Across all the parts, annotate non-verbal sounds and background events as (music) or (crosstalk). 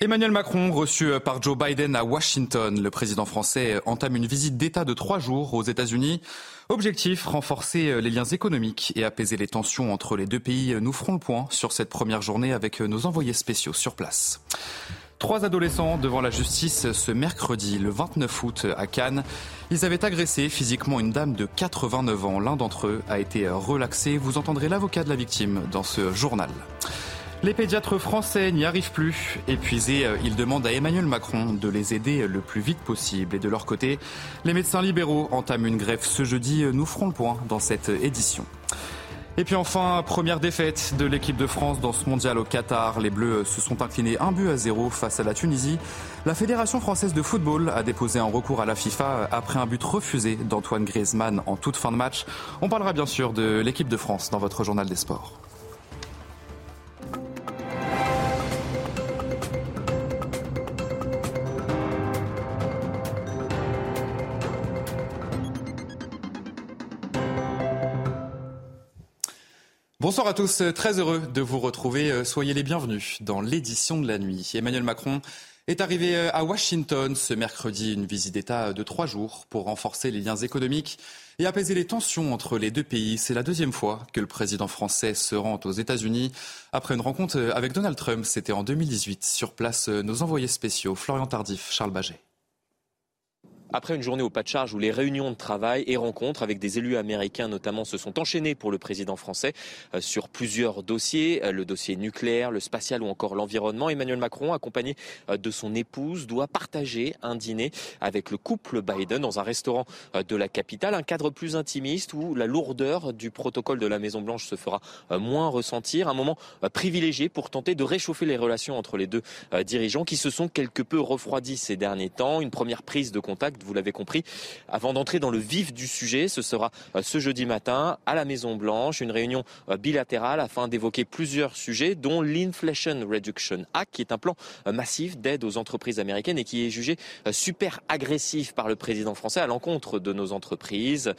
Emmanuel Macron, reçu par Joe Biden à Washington, le président français entame une visite d'État de trois jours aux États-Unis. Objectif, renforcer les liens économiques et apaiser les tensions entre les deux pays. Nous ferons le point sur cette première journée avec nos envoyés spéciaux sur place. Trois adolescents devant la justice ce mercredi, le 29 août, à Cannes. Ils avaient agressé physiquement une dame de 89 ans. L'un d'entre eux a été relaxé. Vous entendrez l'avocat de la victime dans ce journal. Les pédiatres français n'y arrivent plus. Épuisés, ils demandent à Emmanuel Macron de les aider le plus vite possible. Et de leur côté, les médecins libéraux entament une grève ce jeudi. Nous ferons le point dans cette édition. Et puis enfin, première défaite de l'équipe de France dans ce mondial au Qatar. Les Bleus se sont inclinés un but à zéro face à la Tunisie. La Fédération française de football a déposé un recours à la FIFA après un but refusé d'Antoine Griezmann en toute fin de match. On parlera bien sûr de l'équipe de France dans votre journal des sports. Bonsoir à tous, très heureux de vous retrouver. Soyez les bienvenus dans l'édition de la nuit. Emmanuel Macron est arrivé à Washington ce mercredi, une visite d'État de trois jours pour renforcer les liens économiques et apaiser les tensions entre les deux pays. C'est la deuxième fois que le président français se rend aux États-Unis après une rencontre avec Donald Trump. C'était en 2018. Sur place, nos envoyés spéciaux, Florian Tardif, Charles Baget. Après une journée au pas de charge où les réunions de travail et rencontres avec des élus américains notamment se sont enchaînées pour le président français sur plusieurs dossiers, le dossier nucléaire, le spatial ou encore l'environnement, Emmanuel Macron, accompagné de son épouse, doit partager un dîner avec le couple Biden dans un restaurant de la capitale, un cadre plus intimiste où la lourdeur du protocole de la Maison-Blanche se fera moins ressentir, un moment privilégié pour tenter de réchauffer les relations entre les deux dirigeants qui se sont quelque peu refroidis ces derniers temps, une première prise de contact vous l'avez compris. Avant d'entrer dans le vif du sujet, ce sera ce jeudi matin à la Maison Blanche, une réunion bilatérale afin d'évoquer plusieurs sujets, dont l'Inflation Reduction Act, qui est un plan massif d'aide aux entreprises américaines et qui est jugé super agressif par le président français à l'encontre de nos entreprises.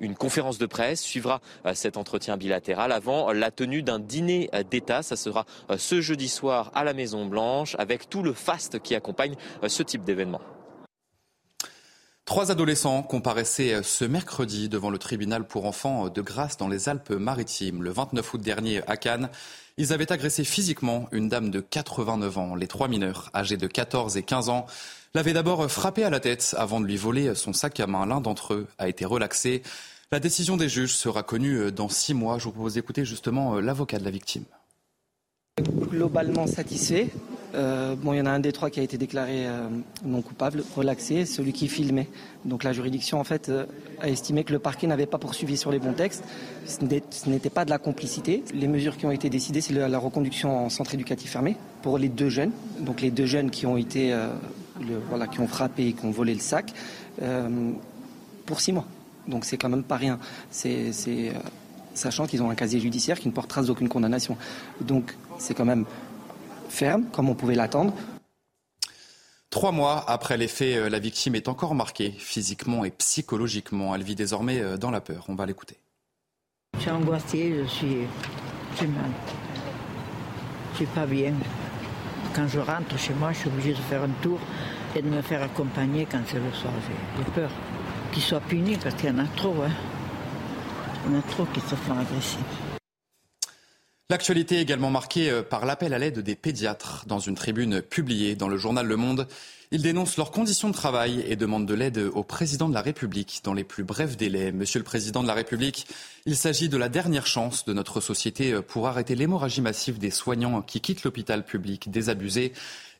Une conférence de presse suivra cet entretien bilatéral avant la tenue d'un dîner d'État. Ça sera ce jeudi soir à la Maison Blanche avec tout le faste qui accompagne ce type d'événement. Trois adolescents comparaissaient ce mercredi devant le tribunal pour enfants de Grasse dans les Alpes-Maritimes. Le 29 août dernier à Cannes, ils avaient agressé physiquement une dame de 89 ans. Les trois mineurs, âgés de 14 et 15 ans, l'avaient d'abord frappé à la tête avant de lui voler son sac à main. L'un d'entre eux a été relaxé. La décision des juges sera connue dans six mois. Je vous propose d'écouter justement l'avocat de la victime. Globalement satisfait. Euh, bon, il y en a un des trois qui a été déclaré euh, non coupable, relaxé, celui qui filmait. Donc la juridiction en fait euh, a estimé que le parquet n'avait pas poursuivi sur les bons textes. Ce n'était pas de la complicité. Les mesures qui ont été décidées, c'est la reconduction en centre éducatif fermé pour les deux jeunes. Donc les deux jeunes qui ont été, voilà, qui ont frappé et qui ont volé le sac pour six mois. Donc c'est quand même pas rien. Sachant qu'ils ont un casier judiciaire qui ne porte trace d'aucune condamnation. Donc c'est quand même ferme, comme on pouvait l'attendre. Trois mois après les faits, la victime est encore marquée physiquement et psychologiquement. Elle vit désormais dans la peur. On va l'écouter. Je suis angoissée, je suis, je mal. Je suis pas bien. Quand je rentre chez moi, je suis obligée de faire un tour et de me faire accompagner quand c'est le soir. J'ai peur qu'ils soient punis parce qu'il y en a trop. Hein. Il y en a trop qui se font agresser. L'actualité est également marquée par l'appel à l'aide des pédiatres. Dans une tribune publiée dans le journal Le Monde, ils dénoncent leurs conditions de travail et demandent de l'aide au président de la République dans les plus brefs délais. Monsieur le président de la République, il s'agit de la dernière chance de notre société pour arrêter l'hémorragie massive des soignants qui quittent l'hôpital public désabusés,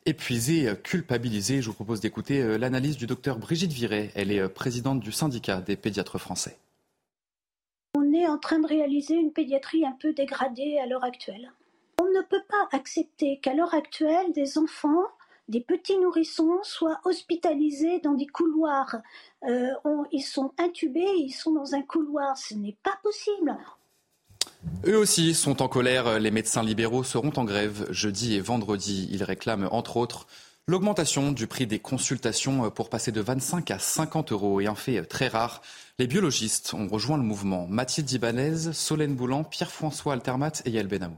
épuisés, culpabilisés. Je vous propose d'écouter l'analyse du docteur Brigitte Viret. Elle est présidente du syndicat des pédiatres français. En train de réaliser une pédiatrie un peu dégradée à l'heure actuelle. On ne peut pas accepter qu'à l'heure actuelle, des enfants, des petits nourrissons soient hospitalisés dans des couloirs. Euh, ils sont intubés, ils sont dans un couloir. Ce n'est pas possible. Eux aussi sont en colère. Les médecins libéraux seront en grève jeudi et vendredi. Ils réclament, entre autres, l'augmentation du prix des consultations pour passer de 25 à 50 euros. Et un fait très rare, les biologistes ont rejoint le mouvement. Mathilde Ibanez, Solène Boulan, Pierre-François Altermat et Yael Benamou.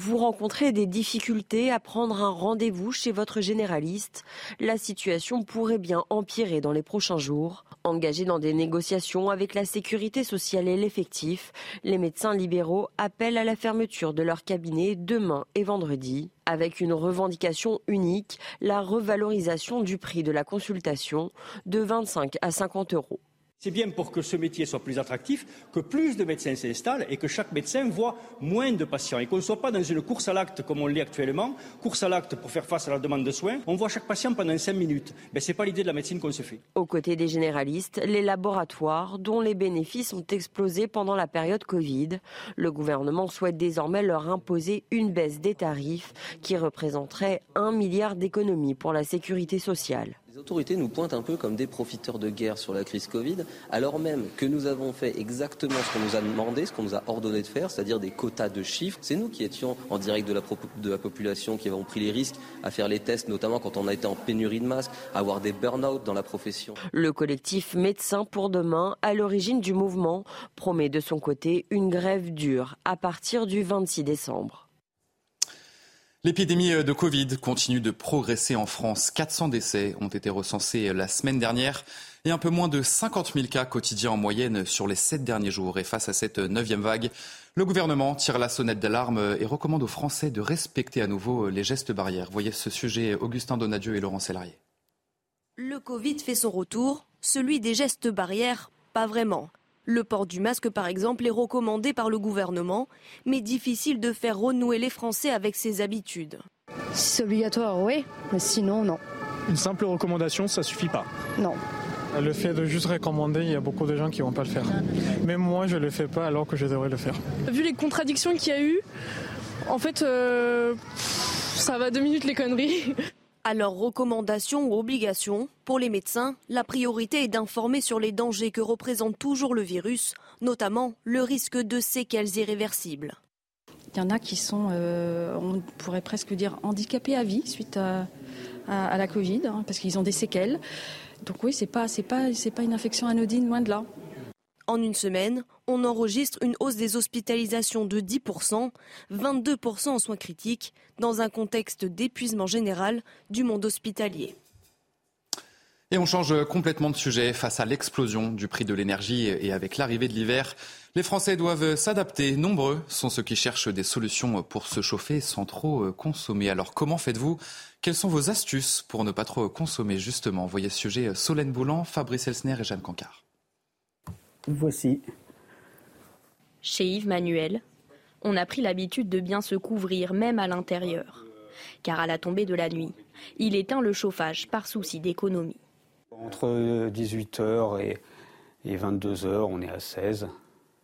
Vous rencontrez des difficultés à prendre un rendez-vous chez votre généraliste. La situation pourrait bien empirer dans les prochains jours. Engagés dans des négociations avec la sécurité sociale et l'effectif, les médecins libéraux appellent à la fermeture de leur cabinet demain et vendredi, avec une revendication unique, la revalorisation du prix de la consultation de 25 à 50 euros. C'est bien pour que ce métier soit plus attractif que plus de médecins s'installent et que chaque médecin voit moins de patients et qu'on ne soit pas dans une course à l'acte comme on l'est actuellement, course à l'acte pour faire face à la demande de soins. On voit chaque patient pendant cinq minutes. Mais ce n'est pas l'idée de la médecine qu'on se fait. Aux côtés des généralistes, les laboratoires dont les bénéfices ont explosé pendant la période Covid. Le gouvernement souhaite désormais leur imposer une baisse des tarifs qui représenterait un milliard d'économies pour la sécurité sociale. Les autorités nous pointent un peu comme des profiteurs de guerre sur la crise Covid, alors même que nous avons fait exactement ce qu'on nous a demandé, ce qu'on nous a ordonné de faire, c'est-à-dire des quotas de chiffres. C'est nous qui étions en direct de la, population, qui avons pris les risques à faire les tests, notamment quand on a été en pénurie de masques, à avoir des burn-out dans la profession. Le collectif Médecins pour demain, à l'origine du mouvement, promet de son côté une grève dure à partir du 26 décembre. L'épidémie de Covid continue de progresser en France. 400 décès ont été recensés la semaine dernière et un peu moins de 50 000 cas quotidiens en moyenne sur les sept derniers jours. Et face à cette neuvième vague, le gouvernement tire la sonnette d'alarme et recommande aux Français de respecter à nouveau les gestes barrières. Voyez ce sujet, Augustin Donadieu et Laurent Sélarié. Le Covid fait son retour, celui des gestes barrières, pas vraiment. Le port du masque, par exemple, est recommandé par le gouvernement, mais difficile de faire renouer les Français avec ses habitudes. Si c'est obligatoire, oui, mais sinon, non. Une simple recommandation, ça suffit pas Non. Le fait de juste recommander, il y a beaucoup de gens qui vont pas le faire. Même moi, je le fais pas alors que je devrais le faire. Vu les contradictions qu'il y a eu, en fait, euh, ça va deux minutes les conneries. (laughs) Alors, recommandation ou obligation, pour les médecins, la priorité est d'informer sur les dangers que représente toujours le virus, notamment le risque de séquelles irréversibles. Il y en a qui sont, euh, on pourrait presque dire, handicapés à vie suite à, la Covid, hein, parce qu'ils ont des séquelles. Donc oui, c'est pas, pas, pas une infection anodine, loin de là. En une semaine, on enregistre une hausse des hospitalisations de 10%, 22% en soins critiques, dans un contexte d'épuisement général du monde hospitalier. Et on change complètement de sujet face à l'explosion du prix de l'énergie et avec l'arrivée de l'hiver. Les Français doivent s'adapter. Nombreux sont ceux qui cherchent des solutions pour se chauffer sans trop consommer. Alors comment faites-vous? Quelles sont vos astuces pour ne pas trop consommer justement? Voyez ce sujet Solène Boulan, Fabrice Elsner et Jeanne Cancard. Voici. Chez Yves Manuel, on a pris l'habitude de bien se couvrir, même à l'intérieur. Car à la tombée de la nuit, il éteint le chauffage par souci d'économie. Entre 18h et, 22h, on est à 16,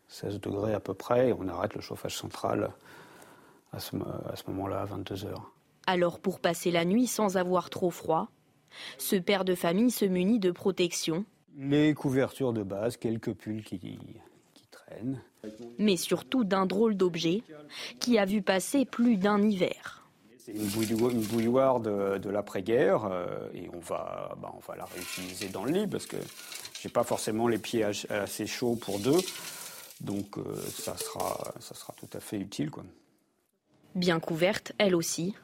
16 degrés à peu près, et on arrête le chauffage central à ce, à ce moment-là, à 22h. Alors pour passer la nuit sans avoir trop froid, ce père de famille se munit de protection les couvertures de base, quelques pulls qui, traînent. Mais surtout d'un drôle d'objet qui a vu passer plus d'un hiver. C'est une, bouilloire, de, l'après-guerre euh, et on va, bah, on va la réutiliser dans le lit parce que j'ai pas forcément les pieds assez chauds pour deux. Donc euh, ça, sera, ça sera tout à fait utile. Quoi. Bien couverte, elle aussi,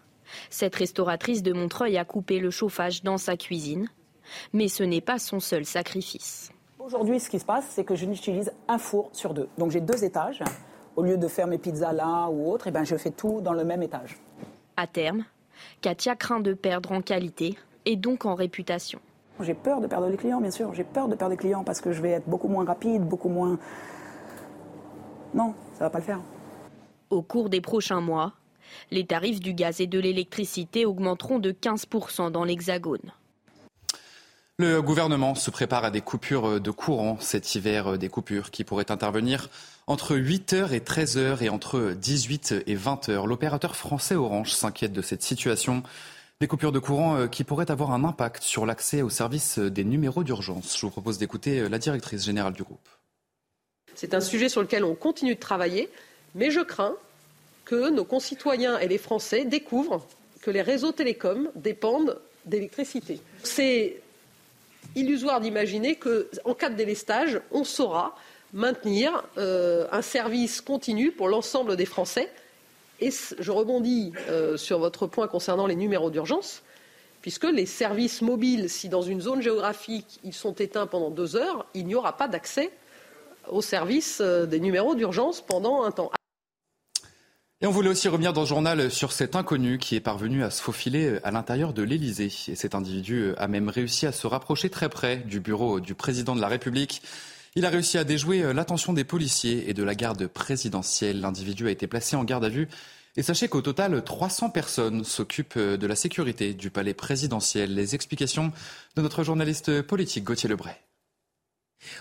cette restauratrice de Montreuil a coupé le chauffage dans sa cuisine mais ce n'est pas son seul sacrifice. Aujourd'hui, ce qui se passe, c'est que je n'utilise un four sur deux. Donc j'ai deux étages. Au lieu de faire mes pizzas là ou autre, eh ben, je fais tout dans le même étage. À terme, Katia craint de perdre en qualité et donc en réputation. J'ai peur de perdre les clients, bien sûr. J'ai peur de perdre les clients parce que je vais être beaucoup moins rapide, beaucoup moins... Non, ça va pas le faire. Au cours des prochains mois, les tarifs du gaz et de l'électricité augmenteront de 15% dans l'Hexagone. Le gouvernement se prépare à des coupures de courant cet hiver, des coupures qui pourraient intervenir entre 8h et 13h et entre 18 et 20h. L'opérateur français Orange s'inquiète de cette situation. Des coupures de courant euh, qui pourraient avoir un impact sur l'accès aux services des numéros d'urgence. Je vous propose d'écouter euh, la directrice générale du groupe. C'est un sujet sur lequel on continue de travailler, mais je crains que nos concitoyens et les Français découvrent que les réseaux télécoms dépendent d'électricité. C'est illusoire d'imaginer qu'en cas de délestage, on saura maintenir euh, un service continu pour l'ensemble des Français. Et je rebondis euh, sur votre point concernant les numéros d'urgence, puisque les services mobiles, si dans une zone géographique ils sont éteints pendant deux heures, il n'y aura pas d'accès aux services euh, des numéros d'urgence pendant un temps. Et on voulait aussi revenir dans le journal sur cet inconnu qui est parvenu à se faufiler à l'intérieur de l'Élysée. Et cet individu a même réussi à se rapprocher très près du bureau du président de la République. Il a réussi à déjouer l'attention des policiers et de la garde présidentielle. L'individu a été placé en garde à vue. Et sachez qu'au total, 300 personnes s'occupent de la sécurité du palais présidentiel. Les explications de notre journaliste politique Gauthier Lebray.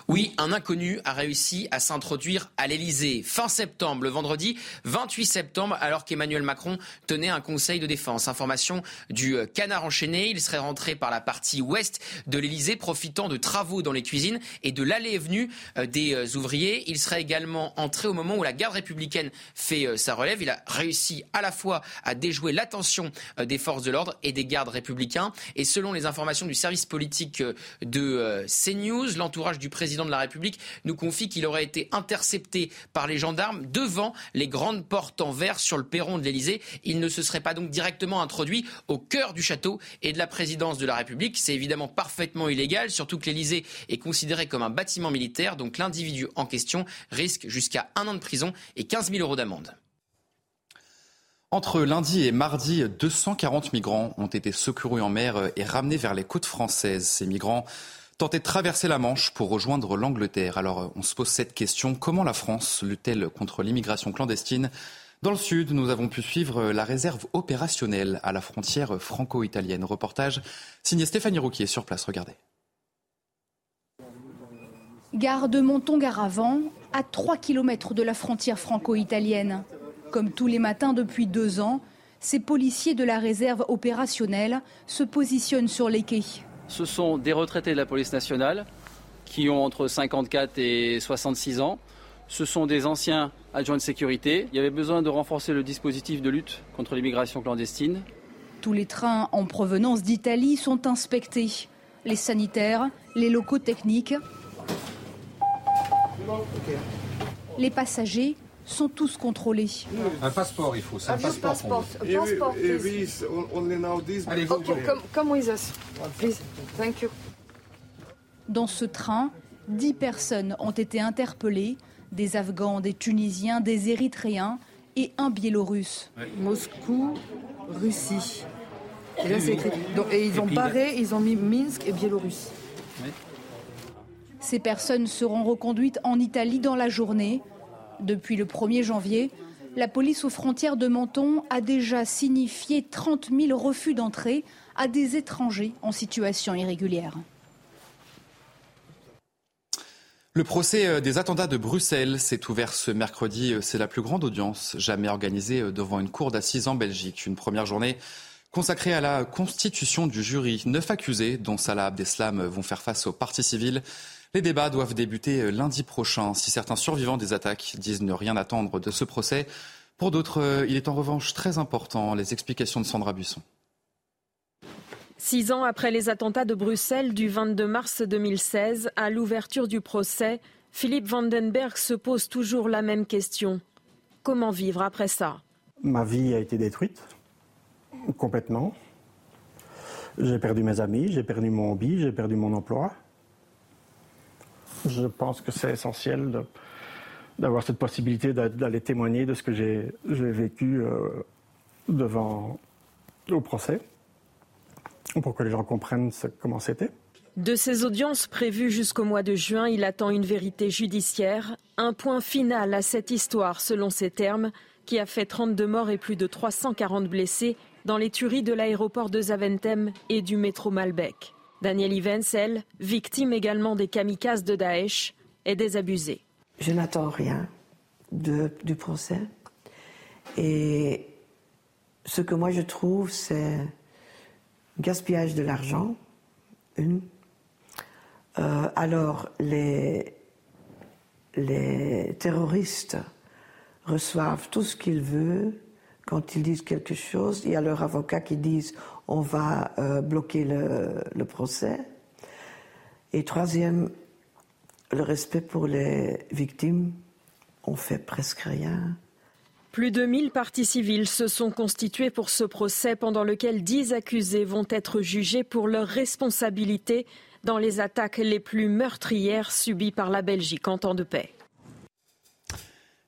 Oui, un inconnu a réussi à s'introduire à l'Elysée fin septembre, le vendredi 28 septembre, alors qu'Emmanuel Macron tenait un conseil de défense. Information du euh, canard enchaîné. Il serait rentré par la partie ouest de l'Elysée, profitant de travaux dans les cuisines et de l'allée et venue euh, des euh, ouvriers. Il serait également entré au moment où la garde républicaine fait sa relève. Il a réussi à la fois à déjouer l'attention des forces de l'ordre et des gardes républicains. Et selon les informations du service politique de CNews, l'entourage du président de la République nous confie qu'il aurait été intercepté par les gendarmes devant les grandes portes en verre sur le perron de l'Elysée. Il ne se serait pas donc directement introduit au cœur du château et de la présidence de la République. C'est évidemment parfaitement illégal, surtout que l'Elysée est considéré comme un bâtiment militaire. Donc l'individu en question risque jusqu'à un an de prison et 15 000 euros d'amende. Entre lundi et mardi, 240 migrants ont été secourus en mer et ramenés vers les côtes françaises. Ces migrants tenter de traverser la Manche pour rejoindre l'Angleterre. Alors on se pose cette question, comment la France lutte-t-elle contre l'immigration clandestine? Dans le sud, nous avons pu suivre la réserve opérationnelle à la frontière franco-italienne. Reportage signé Stéphanie Rouquier sur place. Regardez. Gare de Monton-Garavant, à 3 km de la frontière franco-italienne. Comme tous les matins depuis deux ans, ces policiers de la réserve opérationnelle se positionnent sur les quais ce sont des retraités de la police nationale qui ont entre 54 et 66 ans. Ce sont des anciens adjoints de sécurité. Il y avait besoin de renforcer le dispositif de lutte contre l'immigration clandestine. Tous les trains en provenance d'Italie sont inspectés. Les sanitaires, les locaux techniques. Les passagers sont tous contrôlés. Un passeport, il faut. Un, passeport. passport. Allez, go, come, with us, please. Thank you. Dans ce train, dix personnes ont été interpellées des Afghans, des Tunisiens, des Érythréens et un Biélorusse. Moscou, Russie. Et là, c'est écrit. et ils ont barré, ils ont mis Minsk et Biélorusse. Ces personnes seront reconduites en Italie dans la journée. Depuis le 1er janvier, la police aux frontières de Menton a déjà signifié 30 000 refus d'entrée à des étrangers en situation irrégulière. Le procès euh, des attentats de Bruxelles s'est ouvert ce mercredi. Euh, c'est la plus grande audience jamais organisée euh, devant une cour d'assises en Belgique. Une première journée consacrée à la constitution du jury. Neuf accusés, dont Salah Abdeslam, vont faire face aux partis civils. Les débats doivent débuter euh, lundi prochain. Si certains survivants des attaques disent ne rien attendre de ce procès, pour d'autres, euh, il est en revanche très important. Les explications de Sandra Buisson. Six ans après les attentats de Bruxelles du 22 mars 2016, à l'ouverture du procès, Philippe Vandenberg se pose toujours la même question. Comment vivre après ça? Ma vie a été détruite, complètement. J'ai perdu mes amis, j'ai perdu mon hobby, j'ai perdu mon emploi. Je pense que c'est essentiel d'avoir cette possibilité d'aller témoigner de ce que j'ai vécu euh, devant au procès pour que les gens comprennent comment c'était. De ces audiences prévues jusqu'au mois de juin, il attend une vérité judiciaire, un point final à cette histoire, selon ses termes, qui a fait 32 morts et plus de 340 blessés dans les tueries de l'aéroport de Zaventem et du métro Malbec. Daniel Ivens, elle, victime également des kamikazes de Daesh, est désabusée. Je n'attends rien du procès. Et ce que moi je trouve, c'est gaspillage de l'argent, une. Euh, alors, les, les terroristes reçoivent tout ce qu'ils veulent quand ils disent quelque chose. Il y a leurs avocats qui disent on va euh, bloquer le, procès. Et troisième, le respect pour les victimes. On fait presque rien. Plus de 1000 parties civiles se sont constituées pour ce procès pendant lequel 10 accusés vont être jugés pour leur responsabilité dans les attaques les plus meurtrières subies par la Belgique en temps de paix.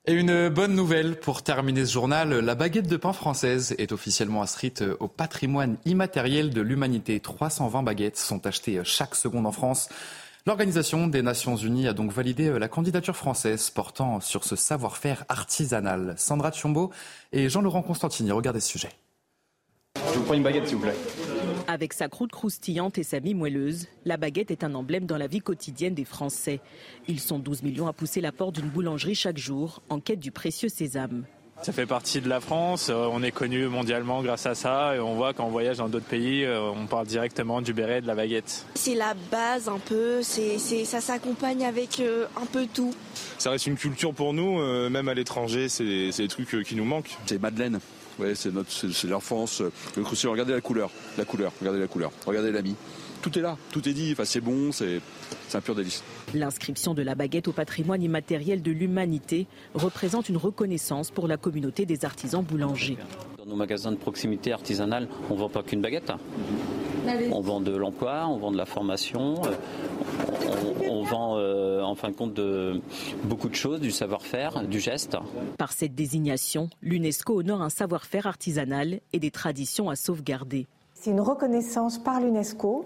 Et une bonne nouvelle pour terminer ce journal, la baguette de pain française est officiellement inscrite au patrimoine immatériel de l'humanité. 320 baguettes sont achetées chaque seconde en France. L'Organisation des Nations Unies a donc validé la candidature française portant sur ce savoir-faire artisanal. Sandra Tchombo et Jean-Laurent Constantini, regardez ce sujet. Je vous prends une baguette, s'il vous plaît. Avec sa croûte croustillante et sa mie moelleuse, la baguette est un emblème dans la vie quotidienne des Français. Ils sont 12 millions à pousser la porte d'une boulangerie chaque jour en quête du précieux sésame. Ça fait partie de la France, euh, on est connu mondialement grâce à ça et on voit quand on voyage dans d'autres pays, euh, on parle directement du béret et de la baguette. C'est la base un peu, c'est, ça s'accompagne avec euh, un peu tout. Ça reste une culture pour nous, même à l'étranger, c'est, des trucs qui nous manquent. C'est Madeleine. Ouais, c'est notre, c'est l'enfance. Le. Regardez la couleur, la couleur. Regardez la couleur. Regardez l'ami. Tout est là, tout est dit. Enfin, c'est bon, c'est, un pur délice. L'inscription de la baguette au patrimoine immatériel de l'humanité représente une reconnaissance pour la communauté des artisans boulangers. Dans nos magasins de proximité artisanale, on ne vend pas qu'une baguette. On vend de l'emploi, on vend de la formation, on, vend euh, en fin de compte de, beaucoup de choses, du savoir-faire, du geste. Par cette désignation, l'UNESCO honore un savoir-faire artisanal et des traditions à sauvegarder. C'est une reconnaissance par l'UNESCO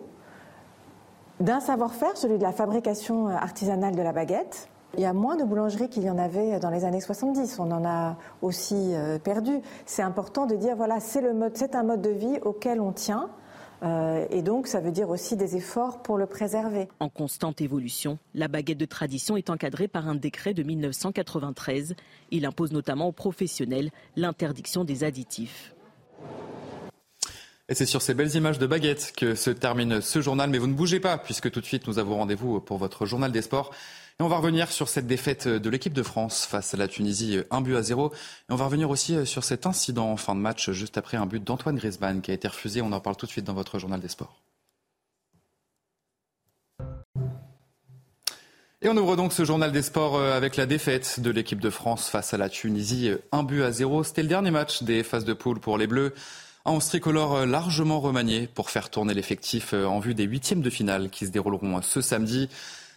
d'un savoir-faire, celui de la fabrication artisanale de la baguette. Il y a moins de boulangeries qu'il y en avait dans les années 70. On en a aussi euh, perdu. C'est important de dire voilà, c'est un mode de vie auquel on tient. Euh, et donc, ça veut dire aussi des efforts pour le préserver. En constante évolution, la baguette de tradition est encadrée par un décret de 1993. Il impose notamment aux professionnels l'interdiction des additifs. Et c'est sur ces belles images de baguettes que se termine ce journal. Mais vous ne bougez pas, puisque tout de suite, nous avons rendez-vous pour votre journal des sports. Et on va revenir sur cette défaite de l'équipe de France face à la Tunisie, un but à zéro. Et on va revenir aussi sur cet incident en fin de match, juste après un but d'Antoine Griezmann qui a été refusé. On en parle tout de suite dans votre journal des sports. Et on ouvre donc ce journal des sports euh, avec la défaite de l'équipe de France face à la Tunisie, un but à zéro. C'était le dernier match des phases de poule pour les Bleus. Un tricolore euh, largement remanié pour faire tourner l'effectif euh, en vue des huitièmes de finale qui se dérouleront euh, ce samedi.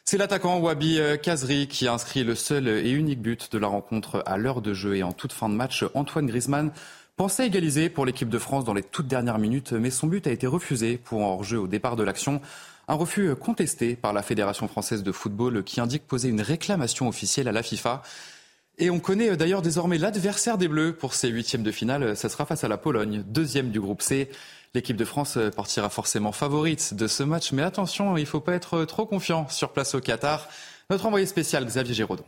C'est l'attaquant Wabi Kazri qui a inscrit le seul et unique but de la rencontre à l'heure de jeu et en toute fin de match. Antoine Griezmann pensait égaliser pour l'équipe de France dans les toutes dernières minutes, mais son but a été refusé pour hors-jeu au départ de l'action. Un refus contesté par la Fédération française de football qui indique poser une réclamation officielle à la FIFA. Et on connaît euh, d'ailleurs désormais l'adversaire des Bleus pour ces huitièmes de finale. Ça sera face à la Pologne, deuxième du groupe C. L'équipe de France euh, partira forcément favorite de ce match, mais attention, il ne faut pas être trop confiant sur place au Qatar. Notre envoyé spécial, Xavier Giraudon.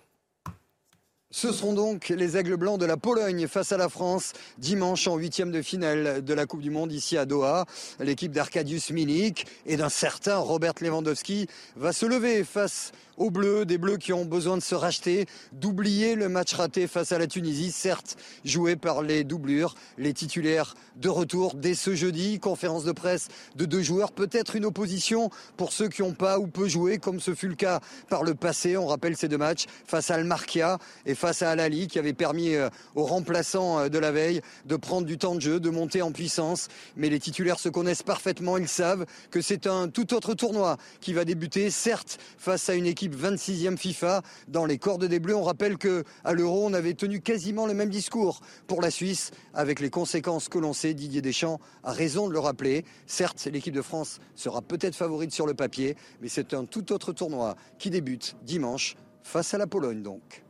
Ce seront donc les Aigles Blancs de la Pologne face à la France dimanche en huitième de finale de la Coupe du Monde ici à Doha. L'équipe d'Arcadius Milik et d'un certain Robert Lewandowski va se lever face aux Bleus, des Bleus qui ont besoin de se racheter, d'oublier le match raté face à la Tunisie, certes joué par les doublures, les titulaires de retour dès ce jeudi, conférence de presse de deux joueurs, peut-être une opposition pour ceux qui n'ont pas ou peu joué, comme ce fut le cas par le passé. On rappelle ces deux matchs face à Al-Markia et face à Al-Ali qui avait permis euh, aux remplaçants euh, de la veille de prendre du temps de jeu, de monter en puissance. Mais les titulaires se connaissent parfaitement, ils savent que c'est un tout autre tournoi qui va débuter, certes face à une équipe 26e FIFA dans les cordes des Bleus. On rappelle que à l'Euro, on avait tenu quasiment le même discours pour la Suisse, avec les conséquences que l'on sait. Didier Deschamps a raison de le rappeler. Certes, l'équipe de France sera peut-être favorite sur le papier, mais c'est un tout autre tournoi qui débute dimanche face à la Pologne donc.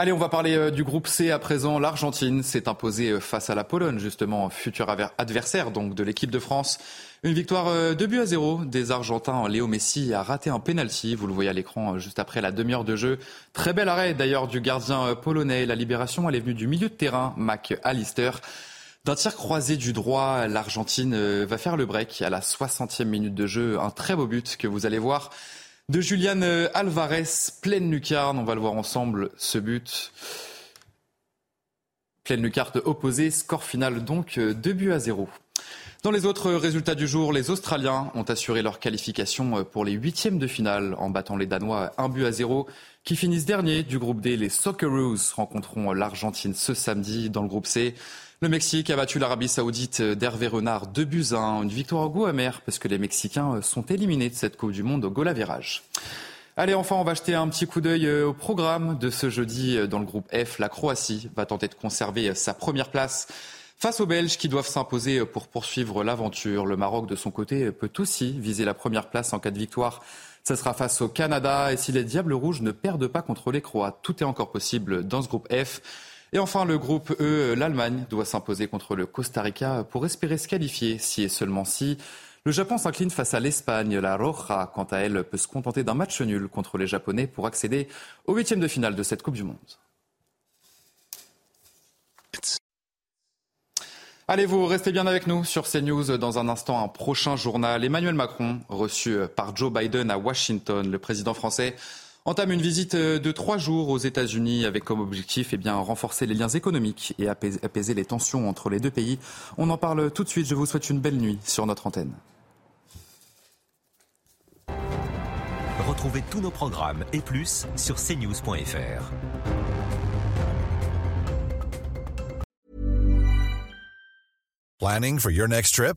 Allez, on va parler euh, du groupe C à présent. L'Argentine s'est imposée euh, face à la Pologne, justement, futur adversaire donc de l'équipe de France. Une victoire euh, de but à zéro des Argentins. Léo Messi a raté un penalty. Vous le voyez à l'écran juste après la demi-heure de jeu. Très bel arrêt d'ailleurs du gardien polonais. La libération, elle est venue du milieu de terrain, Mac Allister. D'un tir croisé du droit, l'Argentine va faire le break à la 60e minute de jeu. Un très beau but que vous allez voir de Julian euh, Alvarez, pleine lucarne. On va le voir ensemble, ce but. Pleine lucarne opposée, score final donc 2 euh, buts à 0. Dans les autres résultats du jour, les Australiens ont assuré leur qualification euh, pour les huitièmes de finale en battant les Danois 1 but à 0 qui finissent dernier du groupe D. Les Socceroos rencontreront l'Argentine ce samedi dans le groupe C. Le Mexique a battu l'Arabie Saoudite d'Hervé Renard 2 buts à 1. Une victoire au goût amer parce que les Mexicains sont éliminés de cette Coupe du Monde au goal Allez, enfin, on va jeter un petit coup d'œil euh, au programme de ce jeudi euh, dans le groupe F. La Croatie va tenter de conserver euh, sa première place face aux Belges qui doivent s'imposer pour poursuivre l'aventure. Le Maroc, de son côté, peut aussi viser la première place en cas de victoire. Ce sera face au Canada et si les Diables Rouges ne perdent pas contre les Croates, tout est encore possible dans ce groupe F. Et enfin, le groupe E, l'Allemagne doit s'imposer contre le Costa Rica pour espérer se qualifier, si et seulement si. Le Japon s'incline face à l'Espagne. La Roja, quant à elle, peut se contenter d'un match nul contre les Japonais pour accéder au huitième de finale de cette Coupe du Monde. Allez, vous restez bien avec nous sur CNews. Dans un instant, un prochain journal. Emmanuel Macron, reçu par Joe Biden à Washington, le président français entame une visite euh, de trois jours aux États-Unis avec comme objectif eh bien, renforcer les liens économiques et apaiser les tensions entre les deux pays. On en parle tout de suite. Je vous souhaite une belle nuit sur notre antenne. Retrouvez tous nos programmes et plus sur cnews.fr. Planning for your next trip?